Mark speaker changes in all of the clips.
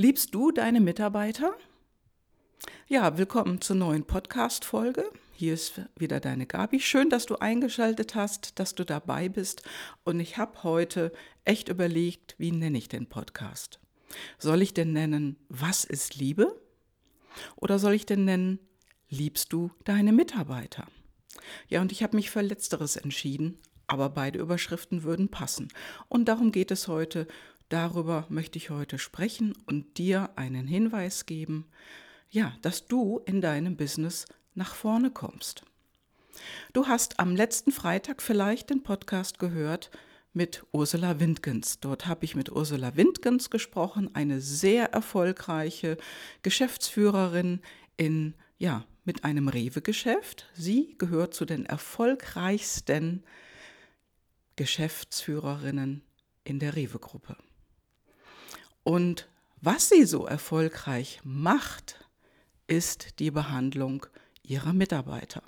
Speaker 1: Liebst du deine Mitarbeiter? Ja, willkommen zur neuen Podcast-Folge. Hier ist wieder deine Gabi. Schön, dass du eingeschaltet hast, dass du dabei bist. Und ich habe heute echt überlegt, wie nenne ich den Podcast? Soll ich denn nennen, was ist Liebe? Oder soll ich denn nennen, liebst du deine Mitarbeiter? Ja, und ich habe mich für letzteres entschieden, aber beide Überschriften würden passen. Und darum geht es heute Darüber möchte ich heute sprechen und dir einen Hinweis geben, ja, dass du in deinem Business nach vorne kommst. Du hast am letzten Freitag vielleicht den Podcast gehört mit Ursula Windgens. Dort habe ich mit Ursula Windgens gesprochen, eine sehr erfolgreiche Geschäftsführerin in ja, mit einem Rewe-Geschäft. Sie gehört zu den erfolgreichsten Geschäftsführerinnen in der Rewe-Gruppe. Und was sie so erfolgreich macht, ist die Behandlung ihrer Mitarbeiter.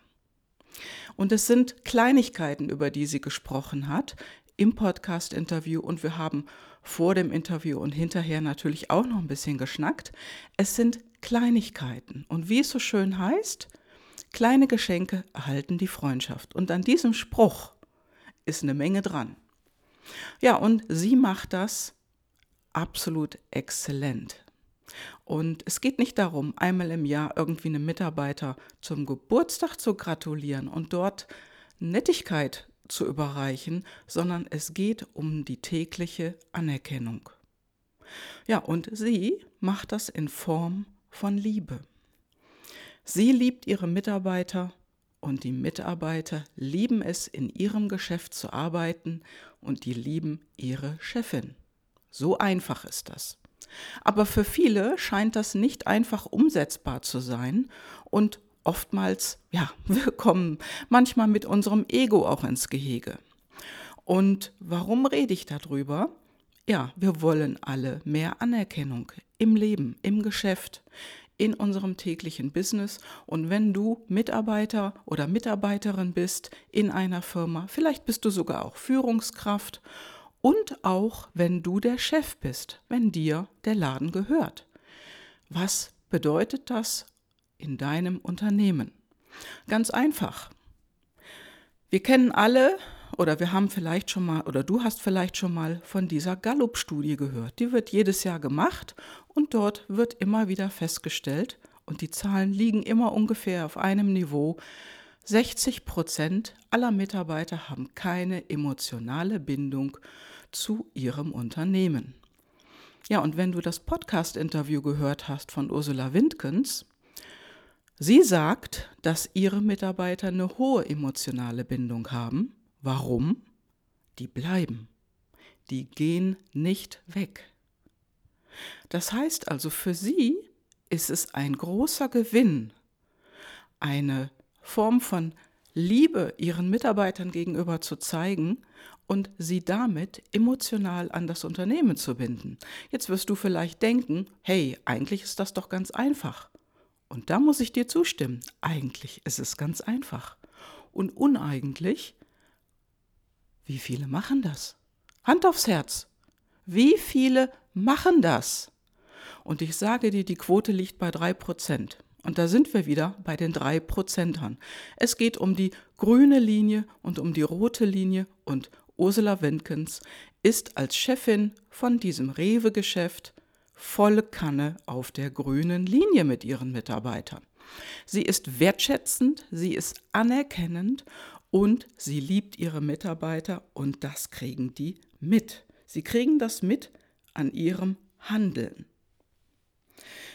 Speaker 1: Und es sind Kleinigkeiten, über die sie gesprochen hat im Podcast-Interview und wir haben vor dem Interview und hinterher natürlich auch noch ein bisschen geschnackt. Es sind Kleinigkeiten und wie es so schön heißt, kleine Geschenke erhalten die Freundschaft. Und an diesem Spruch ist eine Menge dran. Ja, und sie macht das absolut exzellent. Und es geht nicht darum, einmal im Jahr irgendwie einem Mitarbeiter zum Geburtstag zu gratulieren und dort Nettigkeit zu überreichen, sondern es geht um die tägliche Anerkennung. Ja, und sie macht das in Form von Liebe. Sie liebt ihre Mitarbeiter und die Mitarbeiter lieben es, in ihrem Geschäft zu arbeiten und die lieben ihre Chefin. So einfach ist das. Aber für viele scheint das nicht einfach umsetzbar zu sein und oftmals, ja, wir kommen manchmal mit unserem Ego auch ins Gehege. Und warum rede ich darüber? Ja, wir wollen alle mehr Anerkennung im Leben, im Geschäft, in unserem täglichen Business. Und wenn du Mitarbeiter oder Mitarbeiterin bist in einer Firma, vielleicht bist du sogar auch Führungskraft und auch wenn du der Chef bist, wenn dir der Laden gehört. Was bedeutet das in deinem Unternehmen? Ganz einfach. Wir kennen alle oder wir haben vielleicht schon mal oder du hast vielleicht schon mal von dieser Gallup-Studie gehört. Die wird jedes Jahr gemacht und dort wird immer wieder festgestellt und die Zahlen liegen immer ungefähr auf einem Niveau, 60 Prozent aller Mitarbeiter haben keine emotionale Bindung zu ihrem Unternehmen. Ja, und wenn du das Podcast-Interview gehört hast von Ursula Windkens, sie sagt, dass ihre Mitarbeiter eine hohe emotionale Bindung haben. Warum? Die bleiben. Die gehen nicht weg. Das heißt also, für sie ist es ein großer Gewinn, eine Form von Liebe ihren Mitarbeitern gegenüber zu zeigen und sie damit emotional an das Unternehmen zu binden. Jetzt wirst du vielleicht denken, hey, eigentlich ist das doch ganz einfach. Und da muss ich dir zustimmen, eigentlich ist es ganz einfach. Und uneigentlich, wie viele machen das? Hand aufs Herz. Wie viele machen das? Und ich sage dir, die Quote liegt bei drei Prozent. Und da sind wir wieder bei den drei Prozentern. Es geht um die grüne Linie und um die rote Linie und Ursula Wendkens ist als Chefin von diesem Rewe-Geschäft volle Kanne auf der grünen Linie mit ihren Mitarbeitern. Sie ist wertschätzend, sie ist anerkennend und sie liebt ihre Mitarbeiter und das kriegen die mit. Sie kriegen das mit an ihrem Handeln.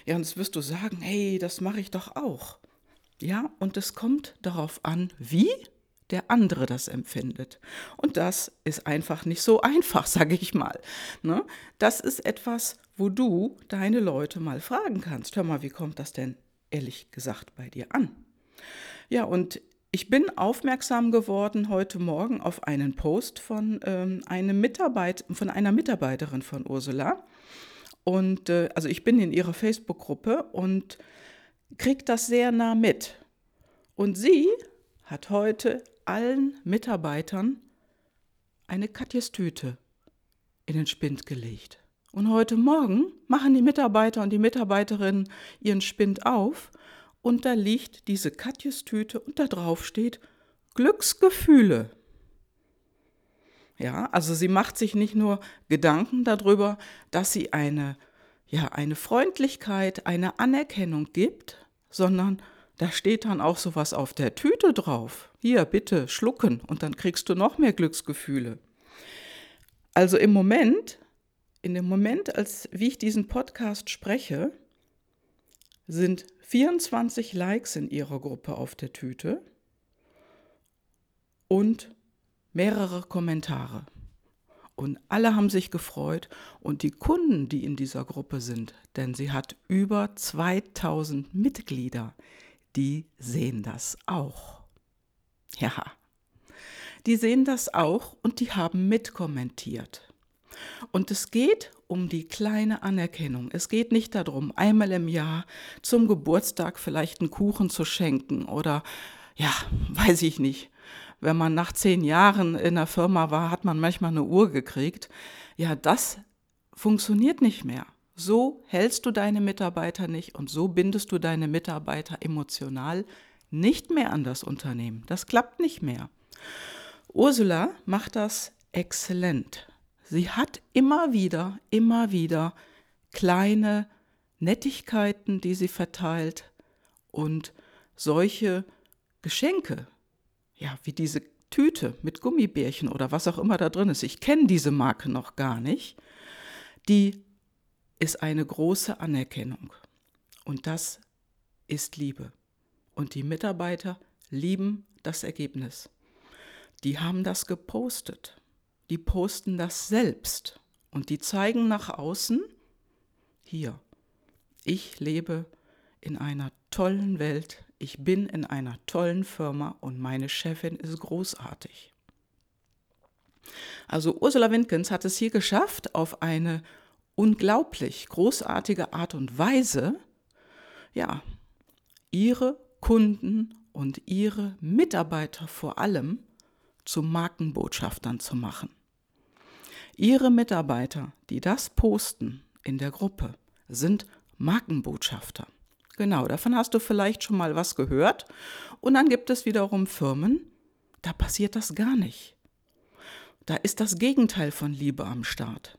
Speaker 1: Ja, und jetzt wirst du sagen, hey, das mache ich doch auch. Ja, und es kommt darauf an, wie der andere das empfindet. Und das ist einfach nicht so einfach, sage ich mal. Ne? Das ist etwas, wo du deine Leute mal fragen kannst. Hör mal, wie kommt das denn ehrlich gesagt bei dir an? Ja, und ich bin aufmerksam geworden heute Morgen auf einen Post von, ähm, einem Mitarbeit von einer Mitarbeiterin von Ursula. Und äh, also ich bin in ihrer Facebook-Gruppe und kriege das sehr nah mit. Und sie hat heute allen Mitarbeitern eine Katjes Tüte in den Spind gelegt. Und heute Morgen machen die Mitarbeiter und die Mitarbeiterinnen ihren Spind auf und da liegt diese Katjes-Tüte und da drauf steht Glücksgefühle. Ja, also sie macht sich nicht nur Gedanken darüber, dass sie eine, ja, eine Freundlichkeit, eine Anerkennung gibt, sondern da steht dann auch sowas auf der Tüte drauf. Hier, bitte schlucken und dann kriegst du noch mehr Glücksgefühle. Also im Moment, in dem Moment, als wie ich diesen Podcast spreche, sind 24 Likes in ihrer Gruppe auf der Tüte und mehrere Kommentare. Und alle haben sich gefreut und die Kunden, die in dieser Gruppe sind, denn sie hat über 2000 Mitglieder, die sehen das auch. Ja, die sehen das auch und die haben mitkommentiert. Und es geht um die kleine Anerkennung. Es geht nicht darum, einmal im Jahr zum Geburtstag vielleicht einen Kuchen zu schenken oder ja, weiß ich nicht, wenn man nach zehn Jahren in der Firma war, hat man manchmal eine Uhr gekriegt. Ja, das funktioniert nicht mehr. So hältst du deine Mitarbeiter nicht und so bindest du deine Mitarbeiter emotional nicht mehr an das Unternehmen. Das klappt nicht mehr. Ursula macht das exzellent. Sie hat immer wieder, immer wieder kleine Nettigkeiten, die sie verteilt und solche Geschenke, ja, wie diese Tüte mit Gummibärchen oder was auch immer da drin ist. Ich kenne diese Marke noch gar nicht. Die ist eine große Anerkennung. Und das ist Liebe. Und die Mitarbeiter lieben das Ergebnis. Die haben das gepostet. Die posten das selbst. Und die zeigen nach außen, hier, ich lebe in einer tollen Welt, ich bin in einer tollen Firma und meine Chefin ist großartig. Also Ursula Windgens hat es hier geschafft, auf eine unglaublich großartige Art und Weise, ja, ihre Kunden und ihre Mitarbeiter vor allem zu Markenbotschaftern zu machen. Ihre Mitarbeiter, die das posten in der Gruppe, sind Markenbotschafter. Genau, davon hast du vielleicht schon mal was gehört. Und dann gibt es wiederum Firmen, da passiert das gar nicht. Da ist das Gegenteil von Liebe am Start.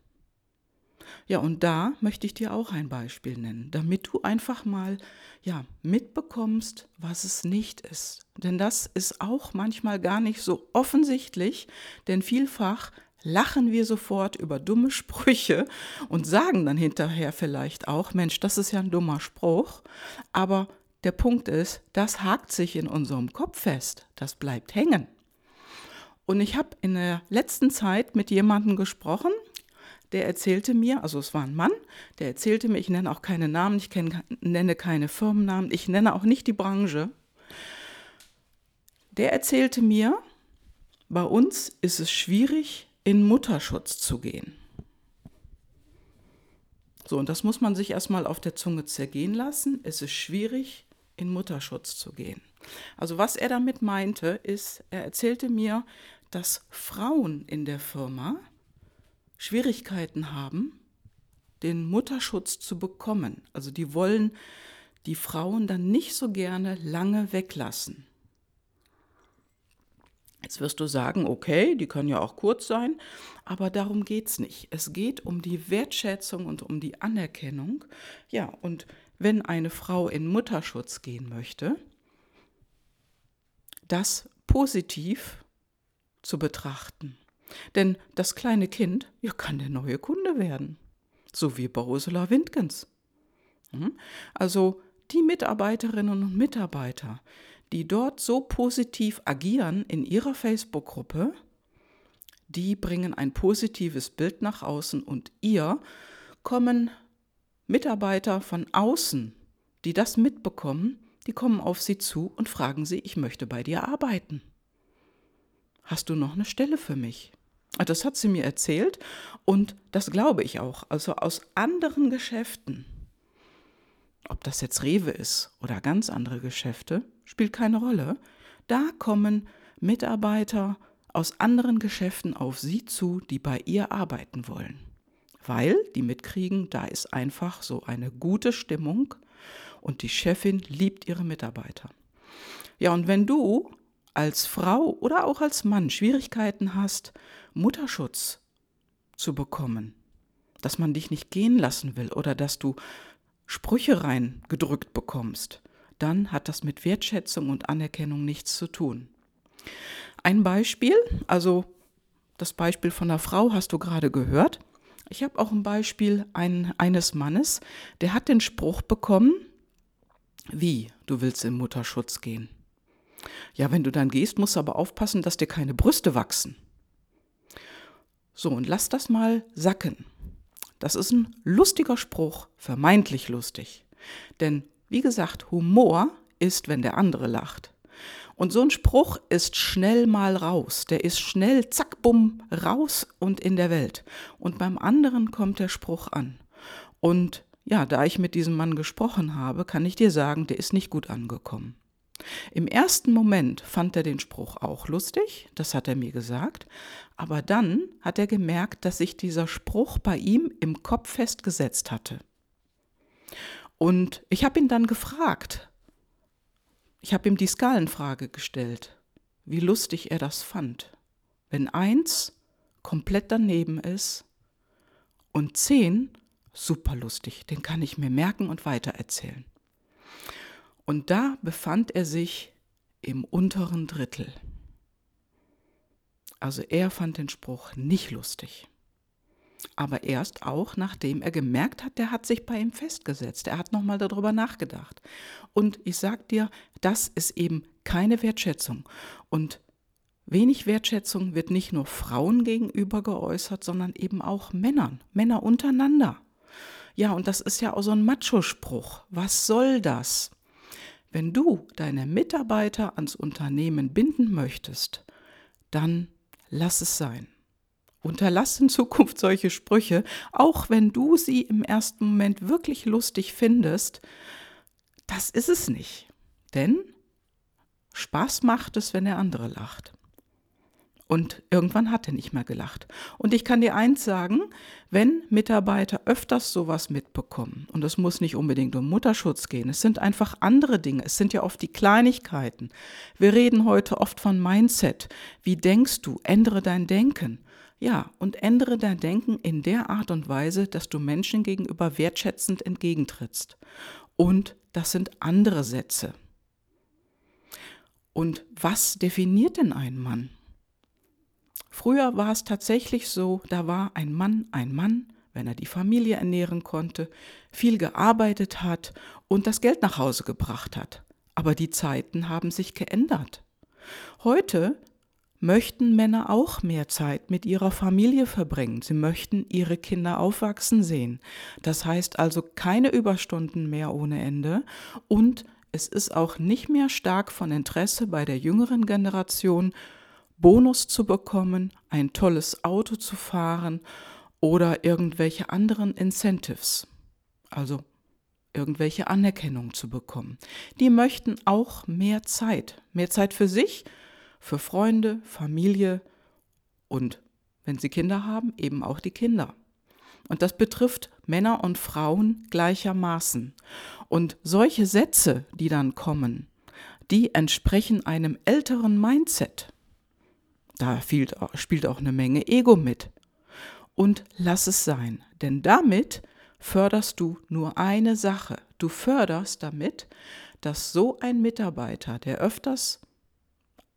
Speaker 1: Ja, und da möchte ich dir auch ein Beispiel nennen, damit du einfach mal ja, mitbekommst, was es nicht ist. Denn das ist auch manchmal gar nicht so offensichtlich, denn vielfach lachen wir sofort über dumme Sprüche und sagen dann hinterher vielleicht auch, Mensch, das ist ja ein dummer Spruch, aber der Punkt ist, das hakt sich in unserem Kopf fest, das bleibt hängen. Und ich habe in der letzten Zeit mit jemandem gesprochen, der erzählte mir, also es war ein Mann, der erzählte mir, ich nenne auch keine Namen, ich kenn, nenne keine Firmennamen, ich nenne auch nicht die Branche. Der erzählte mir, bei uns ist es schwierig, in Mutterschutz zu gehen. So, und das muss man sich erstmal auf der Zunge zergehen lassen. Es ist schwierig, in Mutterschutz zu gehen. Also was er damit meinte, ist, er erzählte mir, dass Frauen in der Firma Schwierigkeiten haben, den Mutterschutz zu bekommen. Also die wollen die Frauen dann nicht so gerne lange weglassen. Jetzt wirst du sagen, okay, die können ja auch kurz sein, aber darum geht es nicht. Es geht um die Wertschätzung und um die Anerkennung. Ja, und wenn eine Frau in Mutterschutz gehen möchte, das positiv zu betrachten. Denn das kleine Kind ja, kann der neue Kunde werden. So wie bei Ursula Windgens. Hm? Also die Mitarbeiterinnen und Mitarbeiter, die dort so positiv agieren in ihrer Facebook-Gruppe, die bringen ein positives Bild nach außen und ihr kommen Mitarbeiter von außen, die das mitbekommen, die kommen auf sie zu und fragen sie, ich möchte bei dir arbeiten. Hast du noch eine Stelle für mich? Das hat sie mir erzählt und das glaube ich auch. Also aus anderen Geschäften ob das jetzt Rewe ist oder ganz andere Geschäfte, spielt keine Rolle. Da kommen Mitarbeiter aus anderen Geschäften auf Sie zu, die bei ihr arbeiten wollen. weil die mitkriegen, da ist einfach so eine gute Stimmung und die Chefin liebt ihre Mitarbeiter. Ja, und wenn du als Frau oder auch als Mann Schwierigkeiten hast, Mutterschutz zu bekommen, dass man dich nicht gehen lassen will oder dass du Sprüche reingedrückt bekommst, dann hat das mit Wertschätzung und Anerkennung nichts zu tun. Ein Beispiel, also das Beispiel von einer Frau hast du gerade gehört. Ich habe auch ein Beispiel ein, eines Mannes, der hat den Spruch bekommen, wie, du willst in Mutterschutz gehen. Ja, wenn du dann gehst, musst du aber aufpassen, dass dir keine Brüste wachsen. So, und lass das mal sacken. Das ist ein lustiger Spruch, vermeintlich lustig. Denn, wie gesagt, Humor ist, wenn der andere lacht. Und so ein Spruch ist schnell mal raus. Der ist schnell, zack, bumm, raus und in der Welt. Und beim anderen kommt der Spruch an. Und ja, da ich mit diesem Mann gesprochen habe, kann ich dir sagen, der ist nicht gut angekommen. Im ersten Moment fand er den Spruch auch lustig, das hat er mir gesagt, aber dann hat er gemerkt, dass sich dieser Spruch bei ihm im Kopf festgesetzt hatte. Und ich habe ihn dann gefragt, ich habe ihm die Skalenfrage gestellt, wie lustig er das fand, wenn eins komplett daneben ist und zehn super lustig, den kann ich mir merken und weitererzählen. Und da befand er sich im unteren Drittel. Also er fand den Spruch nicht lustig. Aber erst auch, nachdem er gemerkt hat, der hat sich bei ihm festgesetzt. Er hat nochmal darüber nachgedacht. Und ich sag dir, das ist eben keine Wertschätzung. Und wenig Wertschätzung wird nicht nur Frauen gegenüber geäußert, sondern eben auch Männern, Männer untereinander. Ja, und das ist ja auch so ein Macho-Spruch. Was soll das? Wenn du deine Mitarbeiter ans Unternehmen binden möchtest, dann lass es sein. Unterlass in Zukunft solche Sprüche, auch wenn du sie im ersten Moment wirklich lustig findest. Das ist es nicht. Denn Spaß macht es, wenn der andere lacht. Und irgendwann hat er nicht mehr gelacht. Und ich kann dir eins sagen, wenn Mitarbeiter öfters sowas mitbekommen, und es muss nicht unbedingt um Mutterschutz gehen, es sind einfach andere Dinge, es sind ja oft die Kleinigkeiten. Wir reden heute oft von Mindset. Wie denkst du? Ändere dein Denken. Ja, und ändere dein Denken in der Art und Weise, dass du Menschen gegenüber wertschätzend entgegentrittst. Und das sind andere Sätze. Und was definiert denn einen Mann? Früher war es tatsächlich so, da war ein Mann ein Mann, wenn er die Familie ernähren konnte, viel gearbeitet hat und das Geld nach Hause gebracht hat. Aber die Zeiten haben sich geändert. Heute möchten Männer auch mehr Zeit mit ihrer Familie verbringen. Sie möchten ihre Kinder aufwachsen sehen. Das heißt also keine Überstunden mehr ohne Ende und es ist auch nicht mehr stark von Interesse bei der jüngeren Generation, Bonus zu bekommen, ein tolles Auto zu fahren oder irgendwelche anderen Incentives, also irgendwelche Anerkennung zu bekommen. Die möchten auch mehr Zeit, mehr Zeit für sich, für Freunde, Familie und, wenn sie Kinder haben, eben auch die Kinder. Und das betrifft Männer und Frauen gleichermaßen. Und solche Sätze, die dann kommen, die entsprechen einem älteren Mindset. Da spielt auch eine Menge Ego mit. Und lass es sein, denn damit förderst du nur eine Sache. Du förderst damit, dass so ein Mitarbeiter, der öfters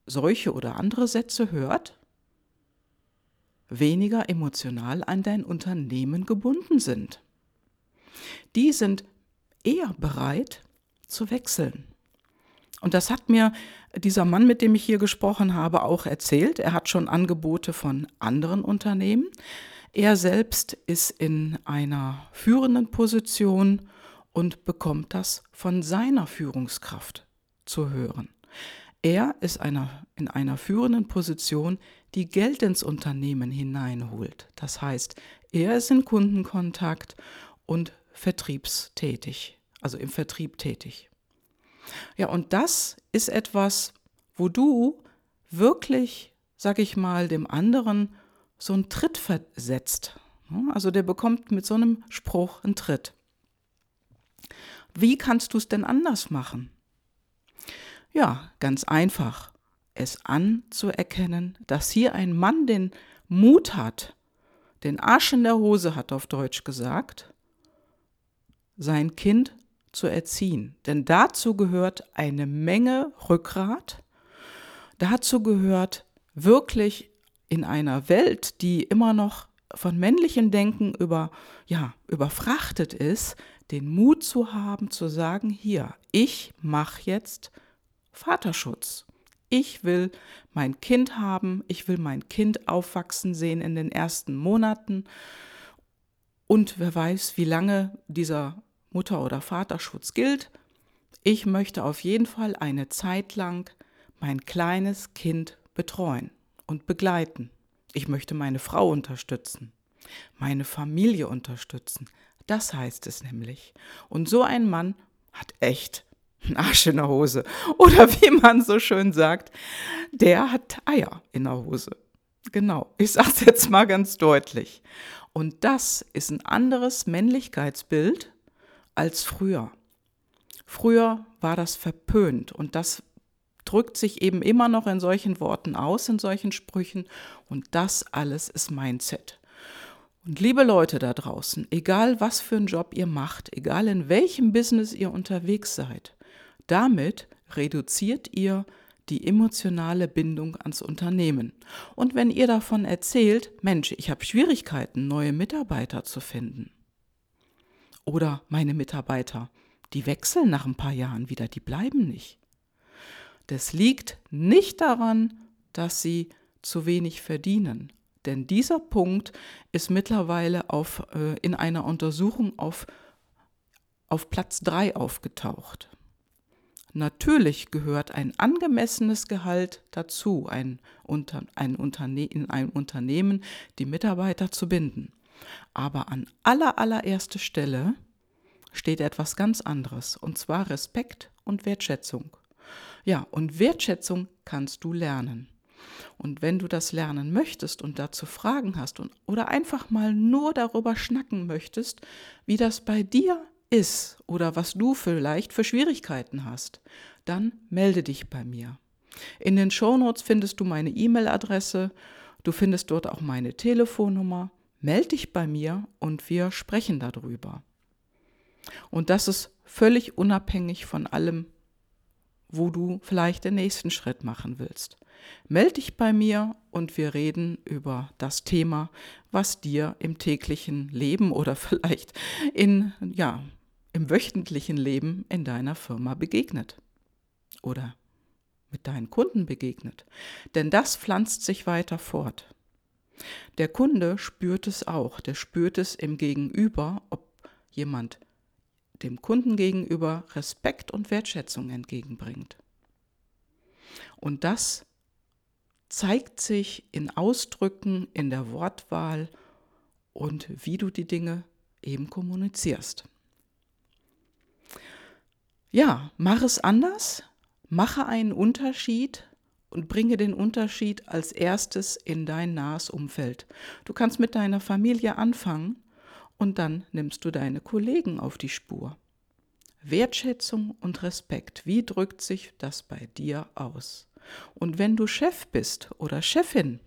Speaker 1: solche oder andere Sätze hört, weniger emotional an dein Unternehmen gebunden sind. Die sind eher bereit zu wechseln. Und das hat mir dieser Mann, mit dem ich hier gesprochen habe, auch erzählt. Er hat schon Angebote von anderen Unternehmen. Er selbst ist in einer führenden Position und bekommt das von seiner Führungskraft zu hören. Er ist einer, in einer führenden Position, die Geld ins Unternehmen hineinholt. Das heißt, er ist in Kundenkontakt und vertriebstätig, also im Vertrieb tätig. Ja, und das ist etwas, wo du wirklich, sag ich mal, dem anderen so einen Tritt versetzt. Also der bekommt mit so einem Spruch einen Tritt. Wie kannst du es denn anders machen? Ja, ganz einfach. Es anzuerkennen, dass hier ein Mann den Mut hat, den Arsch in der Hose hat auf Deutsch gesagt, sein Kind zu erziehen. Denn dazu gehört eine Menge Rückgrat. Dazu gehört wirklich in einer Welt, die immer noch von männlichem Denken über, ja, überfrachtet ist, den Mut zu haben, zu sagen, hier, ich mache jetzt Vaterschutz. Ich will mein Kind haben, ich will mein Kind aufwachsen sehen in den ersten Monaten. Und wer weiß, wie lange dieser Mutter- oder Vaterschutz gilt. Ich möchte auf jeden Fall eine Zeit lang mein kleines Kind betreuen und begleiten. Ich möchte meine Frau unterstützen, meine Familie unterstützen. Das heißt es nämlich. Und so ein Mann hat echt einen Arsch in der Hose. Oder wie man so schön sagt, der hat Eier in der Hose. Genau, ich sage es jetzt mal ganz deutlich. Und das ist ein anderes Männlichkeitsbild als früher. Früher war das verpönt und das drückt sich eben immer noch in solchen Worten aus, in solchen Sprüchen. Und das alles ist Mindset. Und liebe Leute da draußen, egal was für einen Job ihr macht, egal in welchem Business ihr unterwegs seid, damit reduziert ihr die emotionale Bindung ans Unternehmen. Und wenn ihr davon erzählt, Mensch, ich habe Schwierigkeiten, neue Mitarbeiter zu finden. Oder meine Mitarbeiter, die wechseln nach ein paar Jahren wieder, die bleiben nicht. Das liegt nicht daran, dass sie zu wenig verdienen. Denn dieser Punkt ist mittlerweile auf, äh, in einer Untersuchung auf, auf Platz 3 aufgetaucht. Natürlich gehört ein angemessenes Gehalt dazu, ein, unter, ein Unterne in einem Unternehmen die Mitarbeiter zu binden. Aber an aller, allererster Stelle steht etwas ganz anderes, und zwar Respekt und Wertschätzung. Ja, und Wertschätzung kannst du lernen. Und wenn du das lernen möchtest und dazu Fragen hast und, oder einfach mal nur darüber schnacken möchtest, wie das bei dir ist oder was du vielleicht für Schwierigkeiten hast, dann melde dich bei mir. In den Shownotes findest du meine E-Mail-Adresse, du findest dort auch meine Telefonnummer. Melde dich bei mir und wir sprechen darüber. Und das ist völlig unabhängig von allem, wo du vielleicht den nächsten Schritt machen willst. Meld dich bei mir und wir reden über das Thema, was dir im täglichen Leben oder vielleicht in, ja, im wöchentlichen Leben in deiner Firma begegnet oder mit deinen Kunden begegnet. Denn das pflanzt sich weiter fort. Der Kunde spürt es auch, der spürt es im Gegenüber, ob jemand dem Kunden gegenüber Respekt und Wertschätzung entgegenbringt. Und das zeigt sich in Ausdrücken, in der Wortwahl und wie du die Dinge eben kommunizierst. Ja, mach es anders, mache einen Unterschied und bringe den Unterschied als erstes in dein nahes Umfeld. Du kannst mit deiner Familie anfangen und dann nimmst du deine Kollegen auf die Spur. Wertschätzung und Respekt, wie drückt sich das bei dir aus? Und wenn du Chef bist oder Chefin,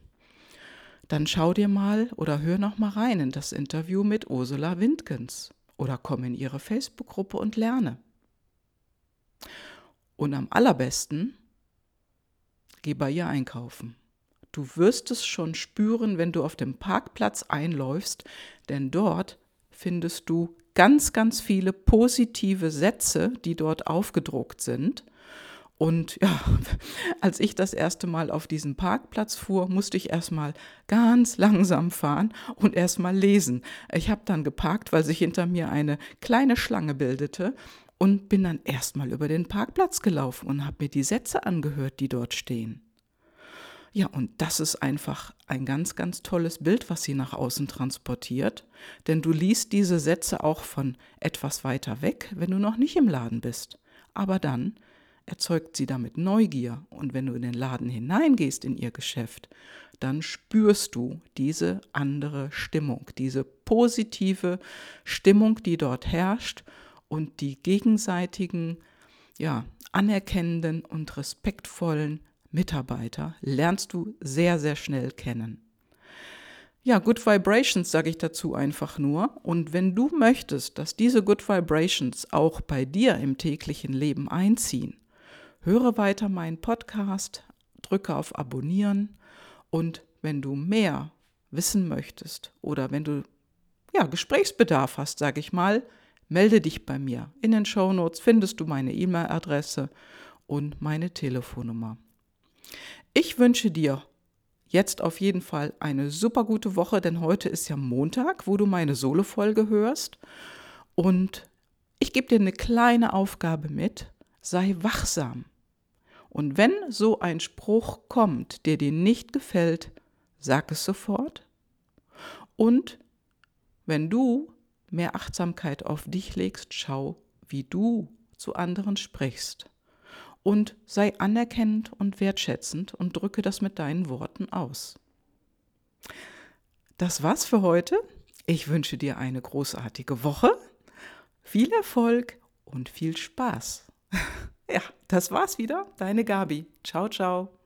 Speaker 1: dann schau dir mal oder hör noch mal rein in das Interview mit Ursula Windgens oder komm in ihre Facebook-Gruppe und lerne. Und am allerbesten, geh bei ihr einkaufen. Du wirst es schon spüren, wenn du auf dem Parkplatz einläufst, denn dort findest du ganz, ganz viele positive Sätze, die dort aufgedruckt sind. Und ja, als ich das erste Mal auf diesen Parkplatz fuhr, musste ich erstmal ganz langsam fahren und erstmal lesen. Ich habe dann geparkt, weil sich hinter mir eine kleine Schlange bildete und bin dann erstmal über den Parkplatz gelaufen und habe mir die Sätze angehört, die dort stehen. Ja, und das ist einfach ein ganz, ganz tolles Bild, was sie nach außen transportiert. Denn du liest diese Sätze auch von etwas weiter weg, wenn du noch nicht im Laden bist. Aber dann erzeugt sie damit Neugier. Und wenn du in den Laden hineingehst in ihr Geschäft, dann spürst du diese andere Stimmung, diese positive Stimmung, die dort herrscht und die gegenseitigen, ja, anerkennenden und respektvollen Mitarbeiter lernst du sehr, sehr schnell kennen. Ja, Good Vibrations sage ich dazu einfach nur. Und wenn du möchtest, dass diese Good Vibrations auch bei dir im täglichen Leben einziehen, höre weiter meinen Podcast, drücke auf Abonnieren und wenn du mehr wissen möchtest oder wenn du ja, Gesprächsbedarf hast, sage ich mal, melde dich bei mir. In den Show Notes findest du meine E-Mail-Adresse und meine Telefonnummer. Ich wünsche dir jetzt auf jeden Fall eine super gute Woche, denn heute ist ja Montag, wo du meine Solo-Folge hörst. Und ich gebe dir eine kleine Aufgabe mit. Sei wachsam. Und wenn so ein Spruch kommt, der dir nicht gefällt, sag es sofort. Und wenn du mehr Achtsamkeit auf dich legst, schau, wie du zu anderen sprichst und sei anerkennend und wertschätzend und drücke das mit deinen Worten aus. Das war's für heute. Ich wünsche dir eine großartige Woche, viel Erfolg und viel Spaß. ja, das war's wieder. Deine Gabi. Ciao, ciao.